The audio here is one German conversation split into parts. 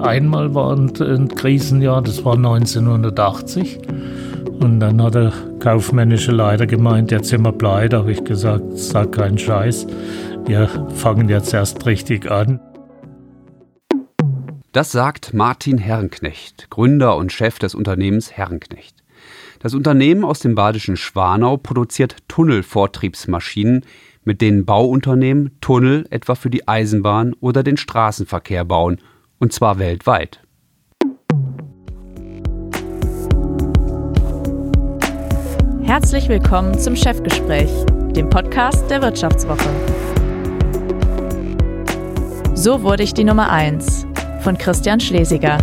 Einmal war ein, ein Krisenjahr, das war 1980. Und dann hat der kaufmännische Leiter gemeint, jetzt sind wir pleite. habe ich gesagt, sag keinen Scheiß. Wir fangen jetzt erst richtig an. Das sagt Martin Herrenknecht, Gründer und Chef des Unternehmens Herrenknecht. Das Unternehmen aus dem badischen Schwanau produziert Tunnelvortriebsmaschinen, mit denen Bauunternehmen Tunnel etwa für die Eisenbahn oder den Straßenverkehr bauen, und zwar weltweit. Herzlich willkommen zum Chefgespräch, dem Podcast der Wirtschaftswoche. So wurde ich die Nummer 1 von Christian Schlesiger.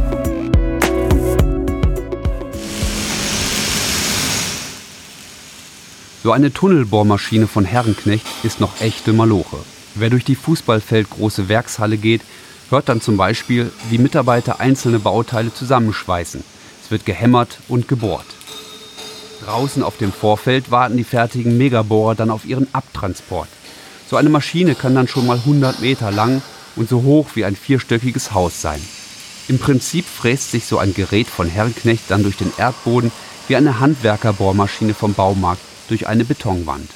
So eine Tunnelbohrmaschine von Herrenknecht ist noch echte Maloche. Wer durch die Fußballfeldgroße Werkshalle geht, hört dann zum Beispiel, wie Mitarbeiter einzelne Bauteile zusammenschweißen. Es wird gehämmert und gebohrt. Draußen auf dem Vorfeld warten die fertigen Megabohrer dann auf ihren Abtransport. So eine Maschine kann dann schon mal 100 Meter lang und so hoch wie ein vierstöckiges Haus sein. Im Prinzip fräst sich so ein Gerät von Herrenknecht dann durch den Erdboden wie eine Handwerkerbohrmaschine vom Baumarkt durch eine Betonwand.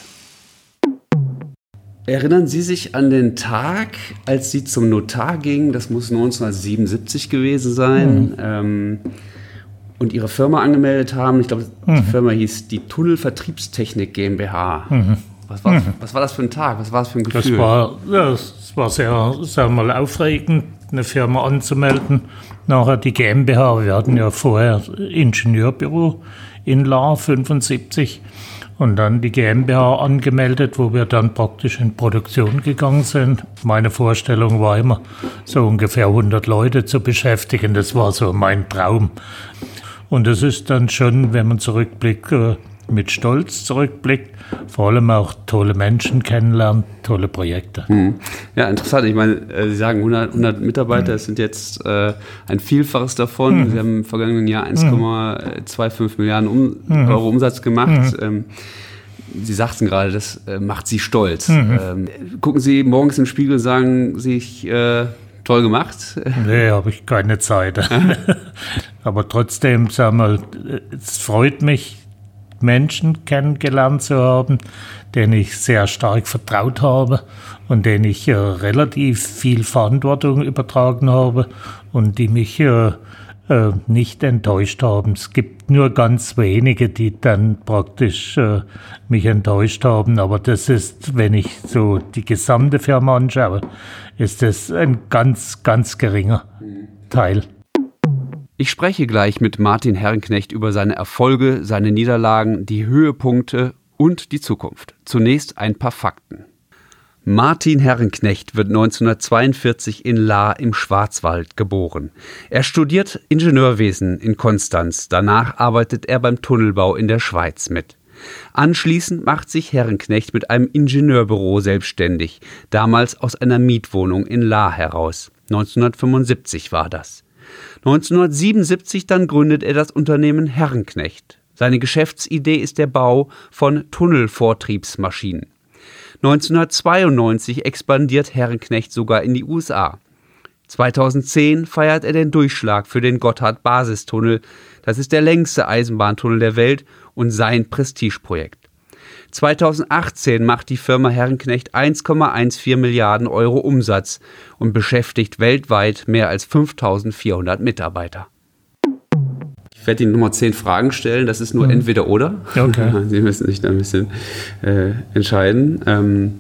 Erinnern Sie sich an den Tag, als Sie zum Notar gingen? Das muss 1977 gewesen sein. Mhm. Ähm, und Ihre Firma angemeldet haben. Ich glaube, mhm. die Firma hieß die Tunnelvertriebstechnik GmbH. Mhm. Was, war, mhm. was war das für ein Tag? Was war das für ein Gefühl? Das war, ja, das war sehr, sehr mal aufregend, eine Firma anzumelden. Nachher die GmbH. Wir hatten ja vorher Ingenieurbüro in La 75 und dann die GmbH angemeldet, wo wir dann praktisch in Produktion gegangen sind. Meine Vorstellung war immer, so ungefähr 100 Leute zu beschäftigen. Das war so mein Traum. Und es ist dann schon, wenn man zurückblickt, äh, mit Stolz zurückblickt, vor allem auch tolle Menschen kennenlernt, tolle Projekte. Hm. Ja, interessant. Ich meine, äh, Sie sagen 100, 100 Mitarbeiter, es sind jetzt äh, ein Vielfaches davon. Mhm. Sie haben im vergangenen Jahr 1,25 mhm. Milliarden um, mhm. Euro Umsatz gemacht. Mhm. Ähm, Sie sagten gerade, das äh, macht Sie stolz. Ähm, gucken Sie morgens im Spiegel, sagen sich, äh, toll gemacht? Nee, habe ich keine Zeit. Aber trotzdem, sag mal, es freut mich, Menschen kennengelernt zu haben, denen ich sehr stark vertraut habe und denen ich äh, relativ viel Verantwortung übertragen habe und die mich äh, äh, nicht enttäuscht haben. Es gibt nur ganz wenige, die dann praktisch äh, mich enttäuscht haben, aber das ist, wenn ich so die gesamte Firma anschaue, ist das ein ganz, ganz geringer Teil. Ich spreche gleich mit Martin Herrenknecht über seine Erfolge, seine Niederlagen, die Höhepunkte und die Zukunft. Zunächst ein paar Fakten. Martin Herrenknecht wird 1942 in Lahr im Schwarzwald geboren. Er studiert Ingenieurwesen in Konstanz. Danach arbeitet er beim Tunnelbau in der Schweiz mit. Anschließend macht sich Herrenknecht mit einem Ingenieurbüro selbstständig, damals aus einer Mietwohnung in Lahr heraus. 1975 war das. 1977 dann gründet er das Unternehmen Herrenknecht. Seine Geschäftsidee ist der Bau von Tunnelvortriebsmaschinen. 1992 expandiert Herrenknecht sogar in die USA. 2010 feiert er den Durchschlag für den Gotthard-Basistunnel. Das ist der längste Eisenbahntunnel der Welt und sein Prestigeprojekt. 2018 macht die Firma Herrenknecht 1,14 Milliarden Euro Umsatz und beschäftigt weltweit mehr als 5400 Mitarbeiter. Ich werde Ihnen nochmal zehn Fragen stellen. Das ist nur mhm. entweder oder. Okay. Sie müssen sich da ein bisschen äh, entscheiden. Ähm,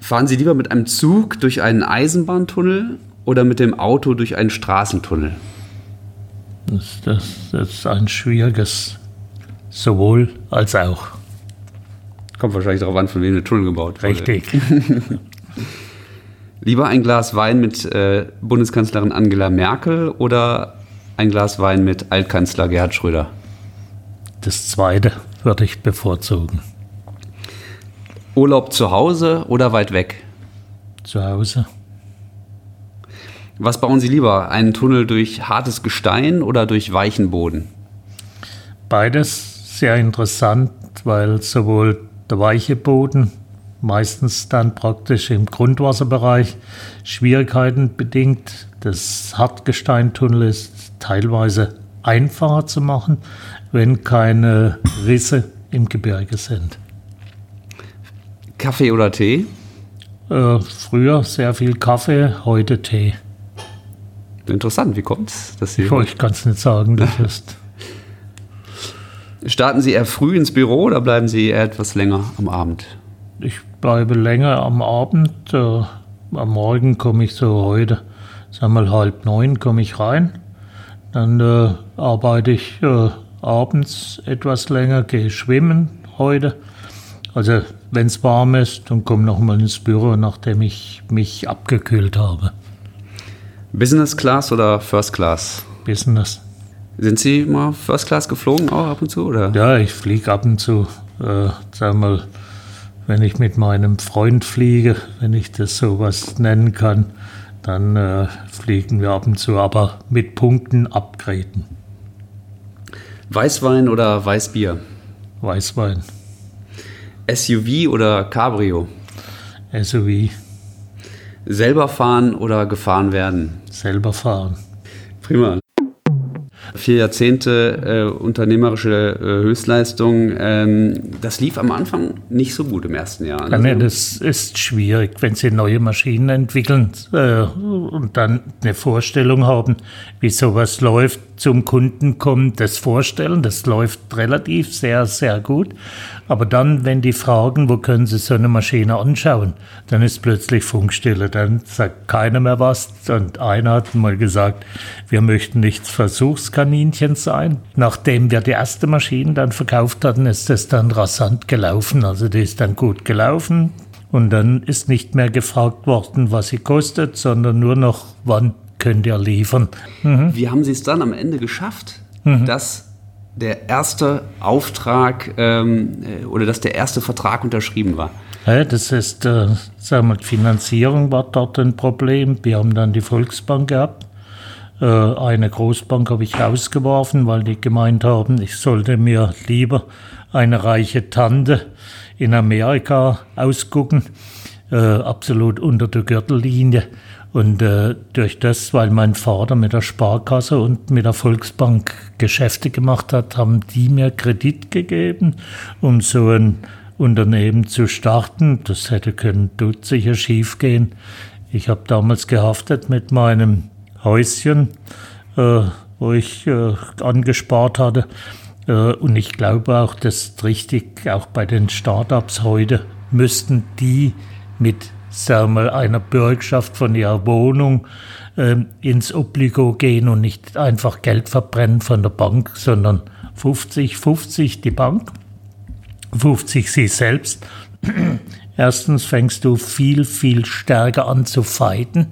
fahren Sie lieber mit einem Zug durch einen Eisenbahntunnel oder mit dem Auto durch einen Straßentunnel? Das, das, das ist ein schwieriges Sowohl als auch. Kommt wahrscheinlich darauf an, von wem der Tunnel gebaut wurde. Richtig. Lieber ein Glas Wein mit äh, Bundeskanzlerin Angela Merkel oder ein Glas Wein mit Altkanzler Gerhard Schröder? Das zweite würde ich bevorzugen. Urlaub zu Hause oder weit weg? Zu Hause. Was bauen Sie lieber? Einen Tunnel durch hartes Gestein oder durch weichen Boden? Beides sehr interessant, weil sowohl der weiche Boden meistens dann praktisch im Grundwasserbereich Schwierigkeiten bedingt. Das Hartgesteintunnel ist teilweise einfacher zu machen, wenn keine Risse im Gebirge sind. Kaffee oder Tee? Äh, früher sehr viel Kaffee, heute Tee. Interessant, wie kommt's? Dass Sie ich kann es nicht sagen, das ist. Starten Sie eher früh ins Büro oder bleiben Sie eher etwas länger am Abend? Ich bleibe länger am Abend. Äh, am Morgen komme ich so heute, sagen wir mal halb neun, komme ich rein. Dann äh, arbeite ich äh, abends etwas länger, gehe schwimmen heute. Also wenn es warm ist, dann komme noch mal ins Büro, nachdem ich mich abgekühlt habe. Business Class oder First Class? Business. Sind Sie mal First Class geflogen auch ab und zu? Oder? Ja, ich fliege ab und zu. Äh, sag mal, wenn ich mit meinem Freund fliege, wenn ich das sowas nennen kann, dann äh, fliegen wir ab und zu, aber mit Punkten upgraden. Weißwein oder Weißbier? Weißwein. SUV oder Cabrio? SUV. Selber fahren oder gefahren werden? Selber fahren. Prima. Vier Jahrzehnte äh, unternehmerische äh, Höchstleistung. Ähm, das lief am Anfang nicht so gut im ersten Jahr. Ja, nee, das ist schwierig, wenn Sie neue Maschinen entwickeln äh, und dann eine Vorstellung haben, wie sowas läuft, zum Kunden kommen, das vorstellen. Das läuft relativ sehr, sehr gut. Aber dann, wenn die fragen, wo können Sie so eine Maschine anschauen, dann ist plötzlich Funkstille. Dann sagt keiner mehr was. Und einer hat mal gesagt, wir möchten nicht Versuchskaninchen sein. Nachdem wir die erste Maschine dann verkauft hatten, ist das dann rasant gelaufen. Also die ist dann gut gelaufen. Und dann ist nicht mehr gefragt worden, was sie kostet, sondern nur noch, wann könnt ihr liefern. Mhm. Wie haben Sie es dann am Ende geschafft, mhm. dass der erste Auftrag ähm, äh, oder dass der erste Vertrag unterschrieben war? Ja, das ist, äh, sagen wir, Finanzierung war dort ein Problem. Wir haben dann die Volksbank gehabt. Äh, eine Großbank habe ich rausgeworfen, weil die gemeint haben, ich sollte mir lieber eine reiche Tante in Amerika ausgucken, äh, absolut unter der Gürtellinie. Und äh, durch das, weil mein Vater mit der Sparkasse und mit der Volksbank Geschäfte gemacht hat, haben die mir Kredit gegeben, um so ein Unternehmen zu starten. Das hätte können tut sicher schief gehen. Ich habe damals gehaftet mit meinem Häuschen, äh, wo ich äh, angespart hatte. Äh, und ich glaube auch, das ist richtig, auch bei den Startups heute müssten die mit sagen wir, einer Bürgschaft von ihrer Wohnung äh, ins Obligo gehen und nicht einfach Geld verbrennen von der Bank, sondern 50, 50 die Bank, 50 sie selbst. Erstens fängst du viel, viel stärker an zu fighten,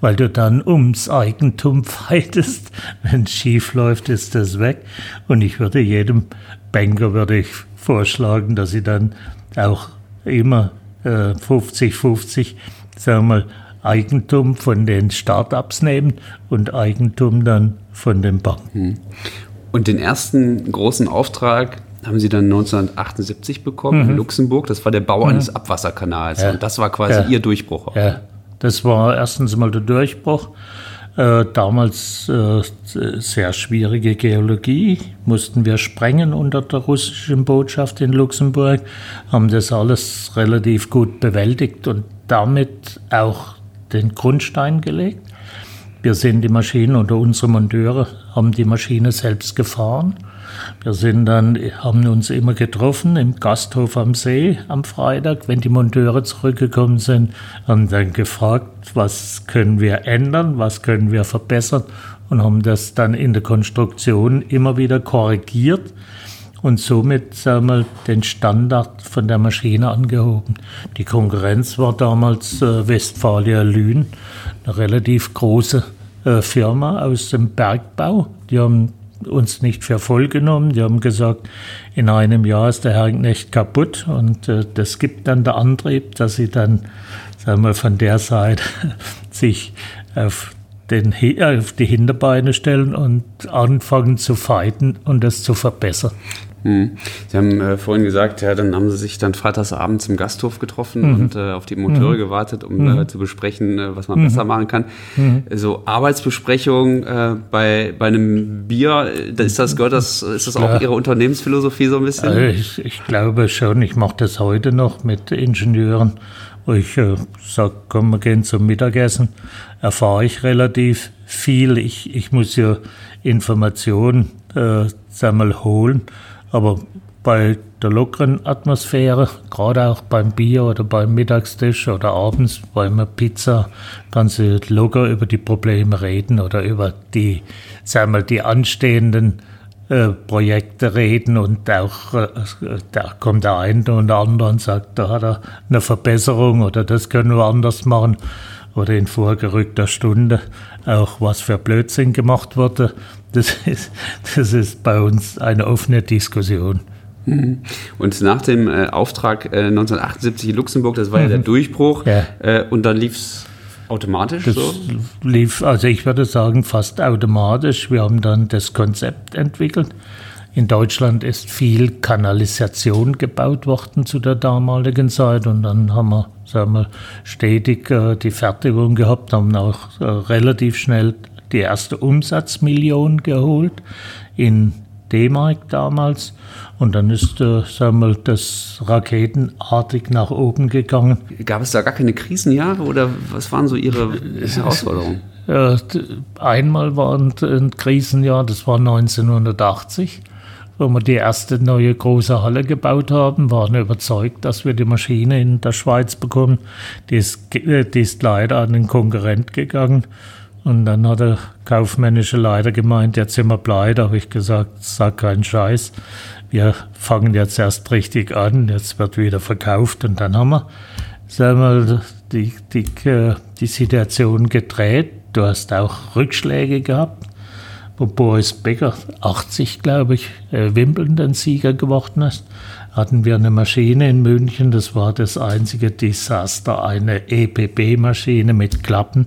weil du dann ums Eigentum fightest. Wenn es schief läuft, ist das weg. Und ich würde jedem Banker würde ich vorschlagen, dass sie dann auch immer 50-50, äh, sagen wir mal, Eigentum von den Startups nehmen und Eigentum dann von den Banken. Hm. Und den ersten großen Auftrag haben Sie dann 1978 bekommen mhm. in Luxemburg. Das war der Bau mhm. eines Abwasserkanals. Ja. Und das war quasi ja. Ihr Durchbruch. Ja, das war erstens mal der Durchbruch. Äh, damals äh, sehr schwierige Geologie, mussten wir sprengen unter der russischen Botschaft in Luxemburg, haben das alles relativ gut bewältigt und damit auch den Grundstein gelegt. Wir sind die Maschine oder unsere Monteure haben die Maschine selbst gefahren wir sind dann, haben uns immer getroffen im Gasthof am See am Freitag, wenn die Monteure zurückgekommen sind, haben dann gefragt, was können wir ändern, was können wir verbessern und haben das dann in der Konstruktion immer wieder korrigiert und somit sagen wir, den Standard von der Maschine angehoben. Die Konkurrenz war damals äh, Westfalia Lünen, eine relativ große äh, Firma aus dem Bergbau. Die haben uns nicht für voll genommen. Die haben gesagt, in einem Jahr ist der Herrenknecht kaputt und äh, das gibt dann der Antrieb, dass sie dann, sagen wir, von der Seite sich auf den, äh, auf die Hinterbeine stellen und anfangen zu fighten und das zu verbessern. Hm. Sie haben äh, vorhin gesagt, ja, dann haben Sie sich dann freitagsabends im Gasthof getroffen mhm. und äh, auf die Monteure mhm. gewartet, um mhm. äh, zu besprechen, äh, was man mhm. besser machen kann. Mhm. So Arbeitsbesprechung äh, bei, bei einem Bier, ist das, gehört das, ist das auch Ihre Unternehmensphilosophie so ein bisschen? Also ich, ich glaube schon, ich mache das heute noch mit Ingenieuren, ich äh, sage, komm, wir gehen zum Mittagessen, erfahre ich relativ viel. Ich, ich muss ja Informationen äh, mal holen aber bei der lockeren Atmosphäre, gerade auch beim Bier oder beim Mittagstisch oder abends bei einer Pizza, kannst du locker über die Probleme reden oder über die, sagen wir, die anstehenden äh, Projekte reden und auch äh, da kommt der eine und der andere und sagt, da hat er eine Verbesserung oder das können wir anders machen oder in vorgerückter Stunde auch was für Blödsinn gemacht wurde. Das ist, das ist bei uns eine offene Diskussion. Mhm. Und nach dem äh, Auftrag äh, 1978 in Luxemburg, das war mhm. ja der mhm. Durchbruch, ja. Äh, und dann lief es automatisch das so? lief, also ich würde sagen, fast automatisch. Wir haben dann das Konzept entwickelt. In Deutschland ist viel Kanalisation gebaut worden zu der damaligen Zeit und dann haben wir, sagen wir stetig äh, die Fertigung gehabt, haben auch äh, relativ schnell die erste Umsatzmillion geholt in D-Mark damals. Und dann ist, äh, sagen wir, das raketenartig nach oben gegangen. Gab es da gar keine Krisenjahre oder was waren so Ihre Herausforderungen? Äh, einmal war ein Krisenjahr, das war 1980 wo wir die erste neue große Halle gebaut haben, waren überzeugt, dass wir die Maschine in der Schweiz bekommen. Die ist, äh, die ist leider an den Konkurrent gegangen. Und dann hat der kaufmännische Leiter gemeint, jetzt sind wir pleite. Da habe ich gesagt, sag keinen Scheiß. Wir fangen jetzt erst richtig an. Jetzt wird wieder verkauft. Und dann haben wir, sagen wir die, die, äh, die Situation gedreht. Du hast auch Rückschläge gehabt, Boris Becker, 80 glaube ich, äh, Wimbledon-Sieger geworden ist. Hatten wir eine Maschine in München, das war das einzige Desaster, eine EPB-Maschine mit Klappen,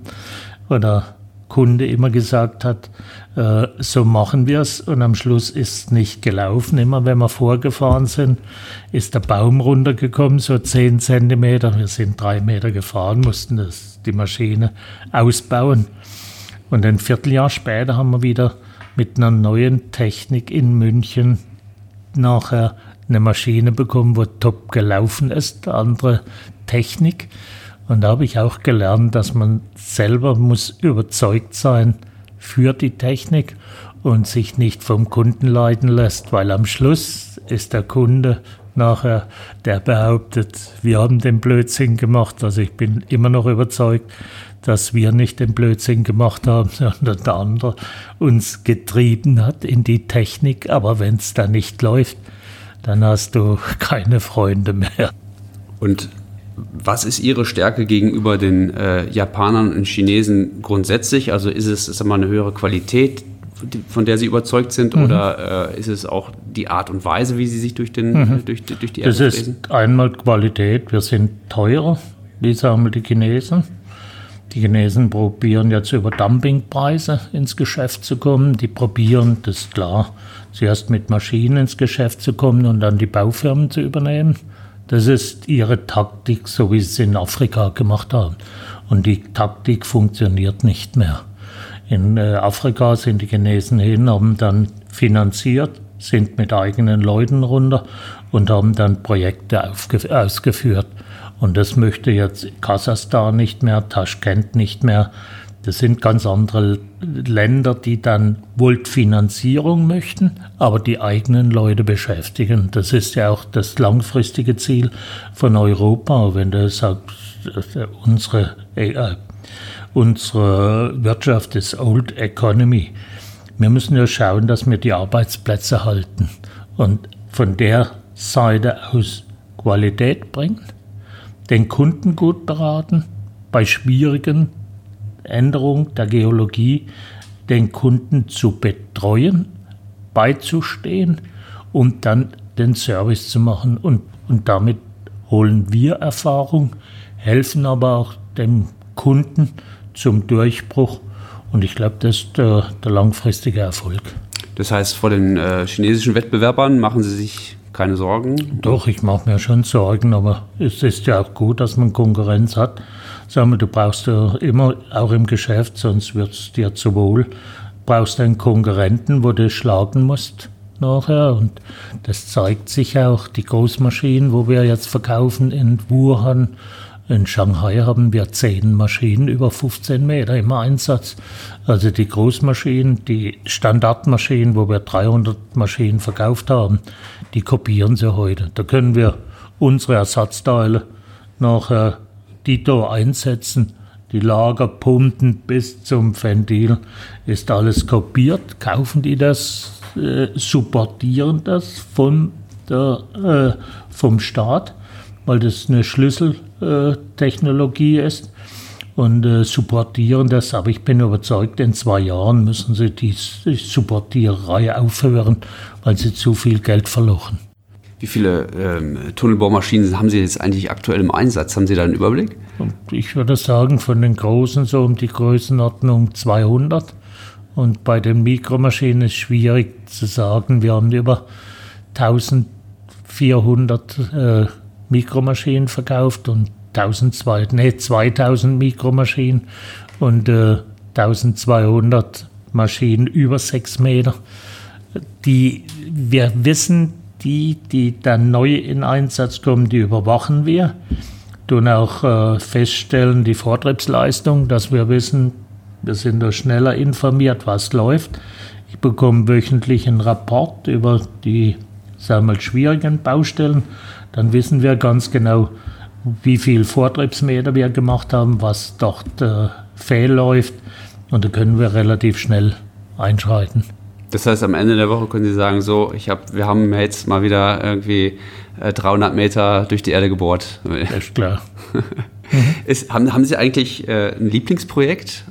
oder Kunde immer gesagt hat, äh, so machen wir es und am Schluss ist es nicht gelaufen. Immer wenn wir vorgefahren sind, ist der Baum runtergekommen, so zehn Zentimeter. Wir sind drei Meter gefahren, mussten das, die Maschine ausbauen. Und ein Vierteljahr später haben wir wieder mit einer neuen Technik in München nachher eine Maschine bekommen, wo top gelaufen ist, andere Technik. Und da habe ich auch gelernt, dass man selber muss überzeugt sein für die Technik und sich nicht vom Kunden leiten lässt, weil am Schluss ist der Kunde nachher, der behauptet, wir haben den Blödsinn gemacht. Also ich bin immer noch überzeugt, dass wir nicht den Blödsinn gemacht haben, sondern der andere uns getrieben hat in die Technik. Aber wenn es da nicht läuft, dann hast du keine Freunde mehr. Und was ist Ihre Stärke gegenüber den äh, Japanern und Chinesen grundsätzlich? Also ist es ist mal eine höhere Qualität, von der Sie überzeugt sind, mhm. oder äh, ist es auch die Art und Weise, wie Sie sich durch, den, mhm. durch, durch die Erde Das ist einmal Qualität. Wir sind teurer, wie sagen die Chinesen. Die Chinesen probieren jetzt über Dumpingpreise ins Geschäft zu kommen. Die probieren, das ist klar, zuerst mit Maschinen ins Geschäft zu kommen und dann die Baufirmen zu übernehmen. Das ist ihre Taktik, so wie sie es in Afrika gemacht haben. Und die Taktik funktioniert nicht mehr. In äh, Afrika sind die Chinesen hin, haben dann finanziert, sind mit eigenen Leuten runter und haben dann Projekte ausgeführt. Und das möchte jetzt Kasachstan nicht mehr, Taschkent nicht mehr. Das sind ganz andere Länder, die dann wohl Finanzierung möchten, aber die eigenen Leute beschäftigen. Das ist ja auch das langfristige Ziel von Europa. Wenn du sagst, unsere, äh, unsere Wirtschaft ist Old Economy. Wir müssen ja schauen, dass wir die Arbeitsplätze halten und von der Seite aus Qualität bringen, den Kunden gut beraten, bei schwierigen Änderung der Geologie den Kunden zu betreuen, beizustehen und dann den Service zu machen. Und, und damit holen wir Erfahrung, helfen aber auch dem Kunden zum Durchbruch Und ich glaube, das ist der, der, langfristige Erfolg. Das heißt, vor den äh, chinesischen Wettbewerbern machen Sie sich keine Sorgen? Doch, ich mache mir schon Sorgen, aber es ist ja auch gut, dass man Konkurrenz hat. Sag mal, du brauchst ja immer, auch im Geschäft, sonst wird es dir zu wohl, brauchst einen Konkurrenten, wo du schlagen musst nachher. Und das zeigt sich auch, die Großmaschinen, wo wir jetzt verkaufen in Wuhan, in Shanghai haben wir zehn Maschinen über 15 Meter im Einsatz. Also die Großmaschinen, die Standardmaschinen, wo wir 300 Maschinen verkauft haben, die kopieren sie heute. Da können wir unsere Ersatzteile nachher Dito einsetzen. Die Lagerpumpen bis zum Ventil ist alles kopiert. Kaufen die das, äh, supportieren das von der, äh, vom Staat, weil das eine Schlüsseltechnologie ist und äh, supportieren das. Aber ich bin überzeugt, in zwei Jahren müssen sie die Supportiererei aufhören, weil sie zu viel Geld verloren. Wie viele ähm, Tunnelbohrmaschinen haben Sie jetzt eigentlich aktuell im Einsatz? Haben Sie da einen Überblick? Ich würde sagen, von den großen so um die Größenordnung 200. Und bei den Mikromaschinen ist es schwierig zu sagen. Wir haben über 1400 äh, Mikromaschinen verkauft und 1200, nee, 2000 Mikromaschinen und äh, 1200 Maschinen über 6 Meter. Die, wir wissen, die, die dann neu in Einsatz kommen, die überwachen wir. Tun auch äh, feststellen die Vortriebsleistung, dass wir wissen, wir sind da schneller informiert, was läuft. Ich bekomme wöchentlich einen Rapport über die sagen wir, schwierigen Baustellen. Dann wissen wir ganz genau, wie viel Vortriebsmeter wir gemacht haben, was dort äh, fehl läuft. Und da können wir relativ schnell einschreiten. Das heißt, am Ende der Woche können Sie sagen, so, ich hab, wir haben jetzt mal wieder irgendwie äh, 300 Meter durch die Erde gebohrt. Das ist klar. ist, haben, haben Sie eigentlich äh, ein Lieblingsprojekt,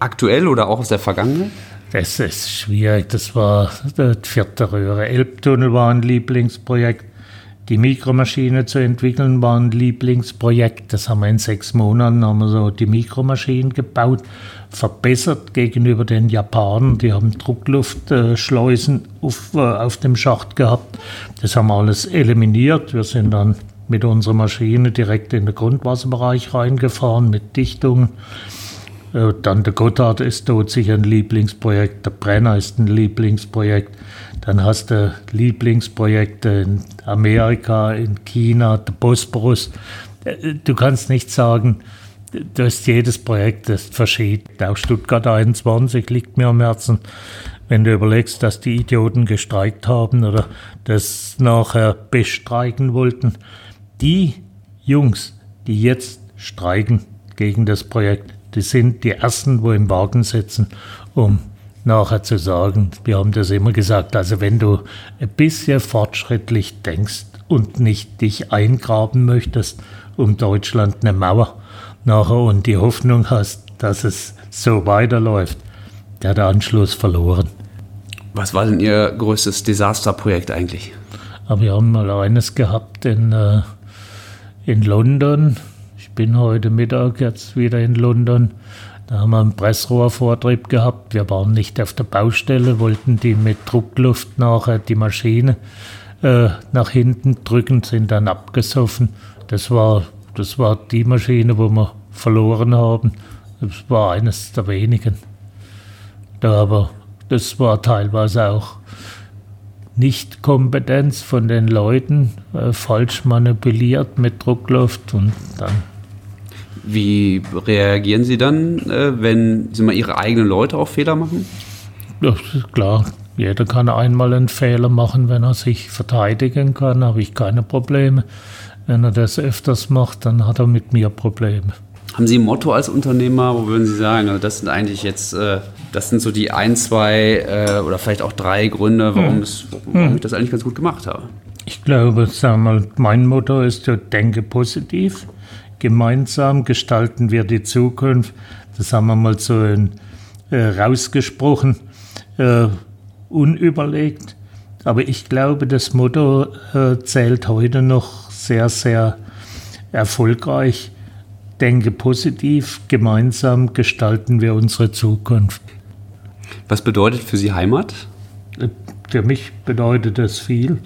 aktuell oder auch aus der Vergangenheit? Das ist schwierig. Das war die vierte Röhre. Elbtunnel war ein Lieblingsprojekt. Die Mikromaschine zu entwickeln war ein Lieblingsprojekt. Das haben wir in sechs Monaten haben wir so die Mikromaschinen gebaut, verbessert gegenüber den Japanern. Die haben Druckluftschleusen auf, äh, auf dem Schacht gehabt. Das haben wir alles eliminiert. Wir sind dann mit unserer Maschine direkt in den Grundwasserbereich reingefahren mit Dichtungen. Äh, dann der Gotthard ist dort sicher ein Lieblingsprojekt, der Brenner ist ein Lieblingsprojekt. Dann hast du Lieblingsprojekte in Amerika, in China, der Bosporus. Du kannst nicht sagen, du hast jedes Projekt ist verschieden. Auch Stuttgart 21 liegt mir am Herzen. Wenn du überlegst, dass die Idioten gestreikt haben oder das nachher bestreiken wollten. Die Jungs, die jetzt streiken gegen das Projekt, die sind die Ersten, wo im Wagen sitzen, um nachher zu sagen, wir haben das immer gesagt, also wenn du ein bisschen fortschrittlich denkst und nicht dich eingraben möchtest um Deutschland eine Mauer nachher und die Hoffnung hast, dass es so weiterläuft, der hat den Anschluss verloren. Was war denn Ihr größtes Desasterprojekt eigentlich? Aber wir haben mal eines gehabt in, äh, in London. Ich bin heute Mittag jetzt wieder in London. Da haben wir einen Pressrohrvortrieb gehabt. Wir waren nicht auf der Baustelle, wollten die mit Druckluft nachher die Maschine äh, nach hinten drücken, sind dann abgesoffen. Das war, das war die Maschine, wo wir verloren haben. Das war eines der wenigen. Da aber das war teilweise auch nicht Kompetenz von den Leuten, äh, falsch manipuliert mit Druckluft und dann wie reagieren Sie dann, äh, wenn Sie mal Ihre eigenen Leute auch Fehler machen? Ja, klar. Jeder kann einmal einen Fehler machen, wenn er sich verteidigen kann, habe ich keine Probleme. Wenn er das öfters macht, dann hat er mit mir Probleme. Haben Sie ein Motto als Unternehmer, wo würden Sie sagen, also das sind eigentlich jetzt, äh, das sind so die ein, zwei äh, oder vielleicht auch drei Gründe, warum, hm. es, warum hm. ich das eigentlich ganz gut gemacht habe? Ich glaube, sagen wir mal, mein Motto ist, denke positiv gemeinsam gestalten wir die Zukunft. Das haben wir mal so in, äh, rausgesprochen, äh, unüberlegt. Aber ich glaube, das Motto äh, zählt heute noch sehr, sehr erfolgreich. denke positiv, gemeinsam gestalten wir unsere Zukunft. Was bedeutet für Sie Heimat? Für mich bedeutet das viel,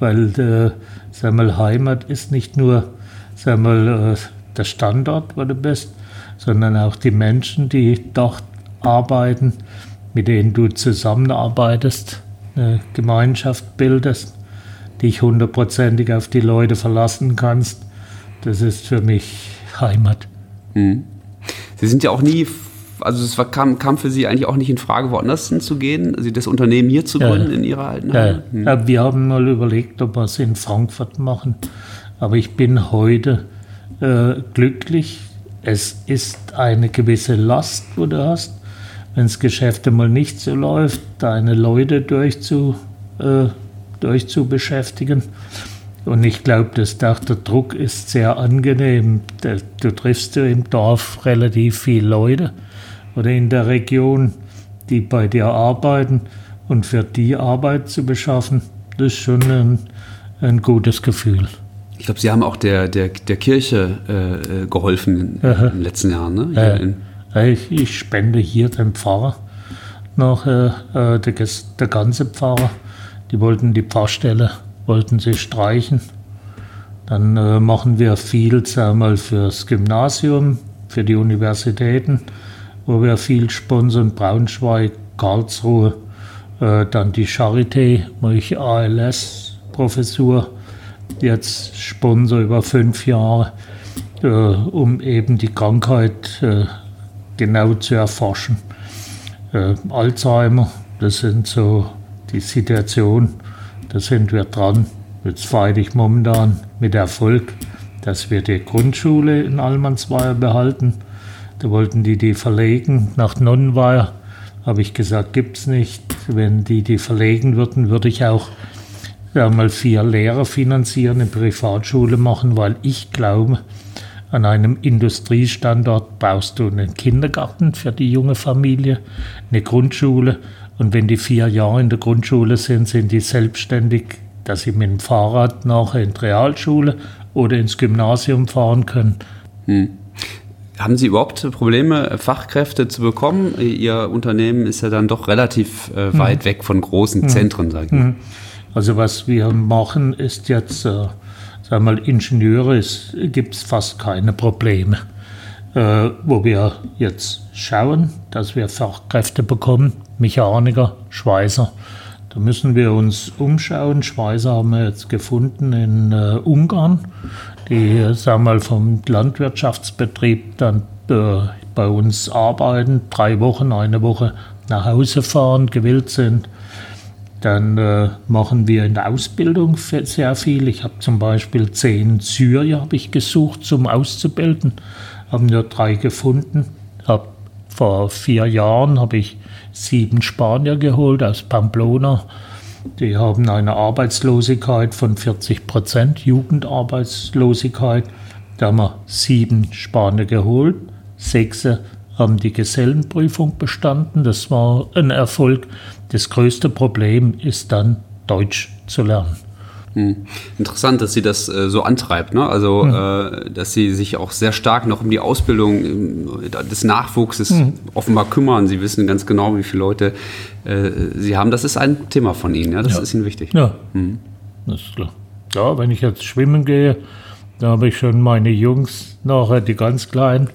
weil äh, sag mal, Heimat ist nicht nur sag mal, äh, der Standort, wo du bist, sondern auch die Menschen, die dort arbeiten, mit denen du zusammenarbeitest, eine Gemeinschaft bildest, dich hundertprozentig auf die Leute verlassen kannst. Das ist für mich Heimat. Hm. Sie sind ja auch nie, also es war, kam, kam für Sie eigentlich auch nicht in Frage, woanders hinzugehen, also das Unternehmen hier zu gründen ja. in Ihrer alten Heimat? Ja. Hm. ja. wir haben mal überlegt, ob wir es in Frankfurt machen, aber ich bin heute äh, glücklich. Es ist eine gewisse Last, wo du hast, wenn das Geschäft einmal nicht so läuft, deine Leute durchzu, äh, durchzubeschäftigen. Und ich glaube, dass der Druck ist sehr angenehm. Du triffst im Dorf relativ viele Leute oder in der Region, die bei dir arbeiten. Und für die Arbeit zu beschaffen, das ist schon ein, ein gutes Gefühl. Ich glaube, Sie haben auch der, der, der Kirche äh, äh geholfen in, in, den letzten Jahren. Ne? Äh, ich, ich, spende hier dem Pfarrer noch, äh, äh, der, der ganze Pfarrer. Die wollten die Pfarrstelle wollten sie streichen. Dann äh, machen wir viel wir, fürs Gymnasium, für die Universitäten, wo wir viel sponsern, Braunschweig, Karlsruhe, äh, dann die Charité, wo ich ALS-Professur jetzt sponsor über fünf Jahre, äh, um eben die Krankheit äh, genau zu erforschen. Äh, Alzheimer, das sind so die Situationen, da sind wir dran. Jetzt fahre ich momentan mit Erfolg, dass wir die Grundschule in Almansweier behalten. Da wollten die die verlegen nach Nonnenweier. Habe ich gesagt, gibt es nicht. Wenn die die verlegen würden, würde ich auch ja, mal vier Lehrer finanzieren, eine Privatschule machen, weil ich glaube, an einem Industriestandort brauchst du einen Kindergarten für die junge Familie, eine Grundschule und wenn die vier Jahre in der Grundschule sind, sind die selbstständig, dass sie mit dem Fahrrad nachher in die Realschule oder ins Gymnasium fahren können. Hm. Haben Sie überhaupt Probleme, Fachkräfte zu bekommen? Ihr Unternehmen ist ja dann doch relativ äh, weit hm. weg von großen hm. Zentren, sage ich mal. Also was wir machen, ist jetzt, äh, sagen wir mal, Ingenieure, gibt es fast keine Probleme. Äh, wo wir jetzt schauen, dass wir Fachkräfte bekommen, Mechaniker, Schweißer. Da müssen wir uns umschauen. Schweißer haben wir jetzt gefunden in äh, Ungarn, die sagen wir mal vom Landwirtschaftsbetrieb dann äh, bei uns arbeiten, drei Wochen, eine Woche nach Hause fahren, gewillt sind. Dann äh, machen wir in der Ausbildung sehr viel. Ich habe zum Beispiel zehn Syrier ich gesucht zum Auszubilden, haben nur drei gefunden. Hab, vor vier Jahren habe ich sieben Spanier geholt aus Pamplona. Die haben eine Arbeitslosigkeit von 40 Prozent, Jugendarbeitslosigkeit. Da haben wir sieben Spanier geholt. Sechs haben die Gesellenprüfung bestanden. Das war ein Erfolg. Das größte Problem ist dann Deutsch zu lernen. Hm. Interessant, dass sie das äh, so antreibt, ne? Also, hm. äh, dass sie sich auch sehr stark noch um die Ausbildung äh, des Nachwuchses hm. offenbar kümmern. Sie wissen ganz genau, wie viele Leute äh, sie haben. Das ist ein Thema von ihnen, ja? Das ja. ist ihnen wichtig. Ja, hm. das ist klar. Ja, wenn ich jetzt schwimmen gehe, da habe ich schon meine Jungs nachher, die ganz Kleinen.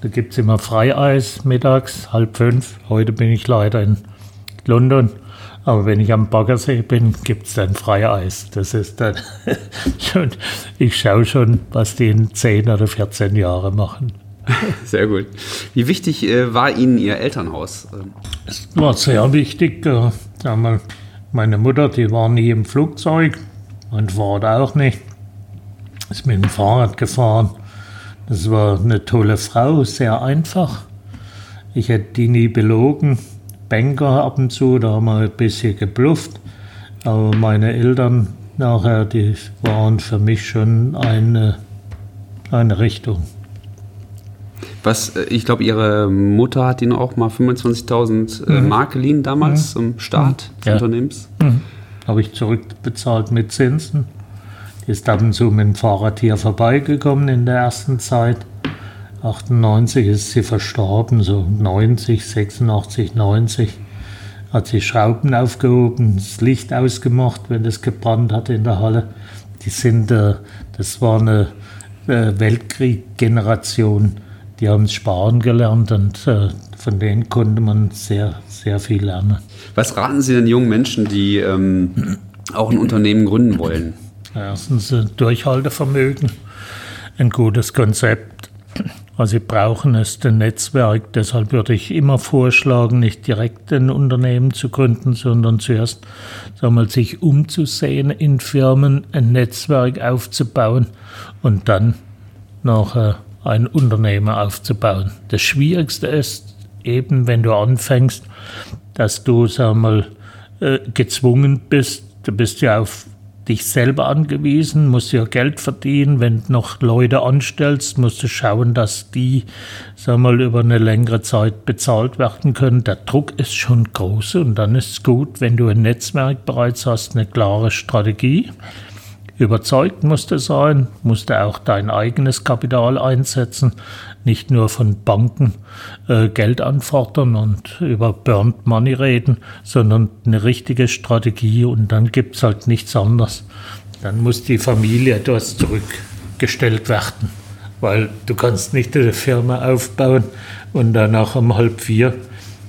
Da gibt es immer Freieis mittags, halb fünf. Heute bin ich leider in London. Aber wenn ich am Baggersee bin, gibt es dann Freieis. Das ist dann schon, ich schaue schon, was die in 10 oder 14 Jahren machen. Sehr gut. Wie wichtig äh, war Ihnen Ihr Elternhaus? Es war sehr wichtig. Äh, meine Mutter, die war nie im Flugzeug, mein Vater auch nicht. Ist mit dem Fahrrad gefahren. Das war eine tolle Frau, sehr einfach. Ich hätte die nie belogen. Banker ab und zu, da haben wir ein bisschen geblufft. Aber meine Eltern nachher, die waren für mich schon eine, eine Richtung. Was, äh, ich glaube, Ihre Mutter hat Ihnen auch mal 25.000 äh, mhm. Mark geliehen damals mhm. zum Start mhm. des ja. Unternehmens. Mhm. Habe ich zurückbezahlt mit Zinsen. Ist ab und zu mit dem Fahrrad hier vorbeigekommen in der ersten Zeit. 98 ist sie verstorben, so 90, 86, 90. Hat sie Schrauben aufgehoben, das Licht ausgemacht, wenn es gebrannt hat in der Halle. Die sind, äh, das war eine äh, Weltkrieg-Generation, die haben sparen gelernt und äh, von denen konnte man sehr, sehr viel lernen. Was raten Sie denn jungen Menschen, die ähm, auch ein Unternehmen gründen wollen? Erstens Durchhaltevermögen, ein gutes Konzept. Was sie brauchen, ist ein Netzwerk. Deshalb würde ich immer vorschlagen, nicht direkt ein Unternehmen zu gründen, sondern zuerst sagen wir, sich umzusehen in Firmen, ein Netzwerk aufzubauen und dann nachher ein Unternehmen aufzubauen. Das Schwierigste ist eben, wenn du anfängst, dass du sag mal, äh, gezwungen bist, du bist ja auf dich selber angewiesen, musst ja Geld verdienen. Wenn du noch Leute anstellst, musst du schauen, dass die, sag mal, über eine längere Zeit bezahlt werden können. Der Druck ist schon groß und dann ist es gut, wenn du ein Netzwerk bereits hast, eine klare Strategie. Überzeugt musst du sein, musst du auch dein eigenes Kapital einsetzen, nicht nur von Banken äh, Geld anfordern und über Burnt Money reden, sondern eine richtige Strategie und dann gibt es halt nichts anderes. Dann muss die Familie etwas zurückgestellt werden, weil du kannst nicht eine Firma aufbauen und danach um halb vier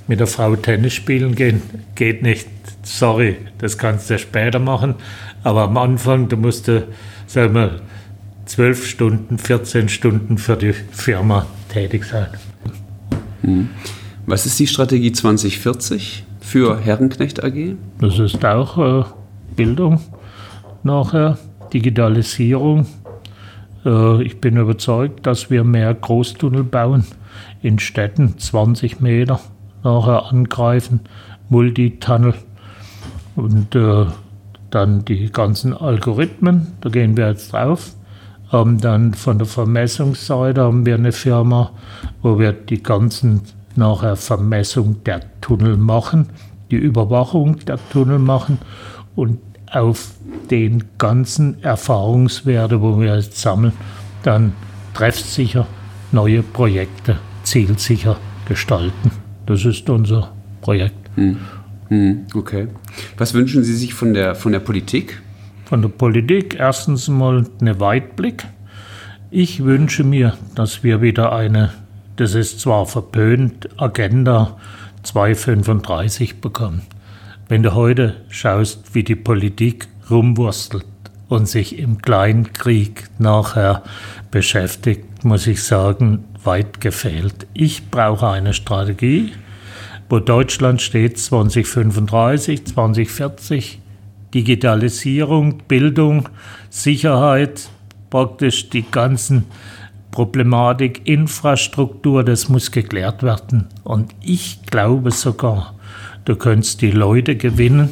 mit der Frau Tennis spielen gehen. Geht nicht. Sorry, das kannst du später machen. Aber am Anfang, du musst, sagen wir, 12 Stunden, 14 Stunden für die Firma tätig sein. Hm. Was ist die Strategie 2040 für Herrenknecht AG? Das ist auch äh, Bildung nachher, Digitalisierung. Äh, ich bin überzeugt, dass wir mehr Großtunnel bauen in Städten, 20 Meter nachher angreifen, Multitunnel. Und äh, dann die ganzen Algorithmen, da gehen wir jetzt drauf. Haben dann von der Vermessungsseite haben wir eine Firma, wo wir die ganzen nachher Vermessung der Tunnel machen, die Überwachung der Tunnel machen und auf den ganzen Erfahrungswerte, wo wir jetzt sammeln, dann treffsicher neue Projekte zielsicher gestalten. Das ist unser Projekt. Hm. Hm, okay. Was wünschen Sie sich von der, von der Politik? Von der Politik erstens mal eine Weitblick. Ich wünsche mir, dass wir wieder eine, das ist zwar verpönt, Agenda 235 bekommen. Wenn du heute schaust, wie die Politik rumwurstelt und sich im Kleinkrieg nachher beschäftigt, muss ich sagen, weit gefehlt. Ich brauche eine Strategie, wo Deutschland steht 2035, 2040, Digitalisierung, Bildung, Sicherheit, praktisch die ganzen Problematik, Infrastruktur, das muss geklärt werden. Und ich glaube sogar, du könntest die Leute gewinnen,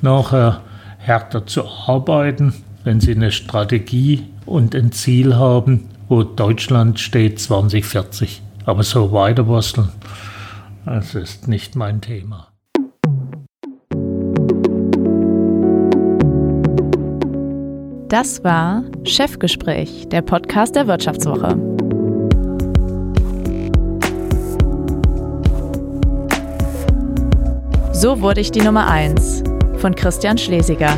nachher härter zu arbeiten, wenn sie eine Strategie und ein Ziel haben, wo Deutschland steht 2040. Aber so weiter das ist nicht mein Thema. Das war Chefgespräch, der Podcast der Wirtschaftswoche. So wurde ich die Nummer 1 von Christian Schlesiger.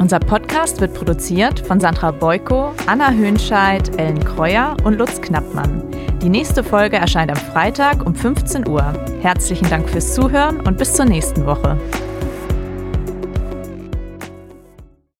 Unser Podcast wird produziert von Sandra Beuko, Anna Höhnscheid, Ellen Kreuer und Lutz Knappmann. Die nächste Folge erscheint am Freitag um 15 Uhr. Herzlichen Dank fürs Zuhören und bis zur nächsten Woche.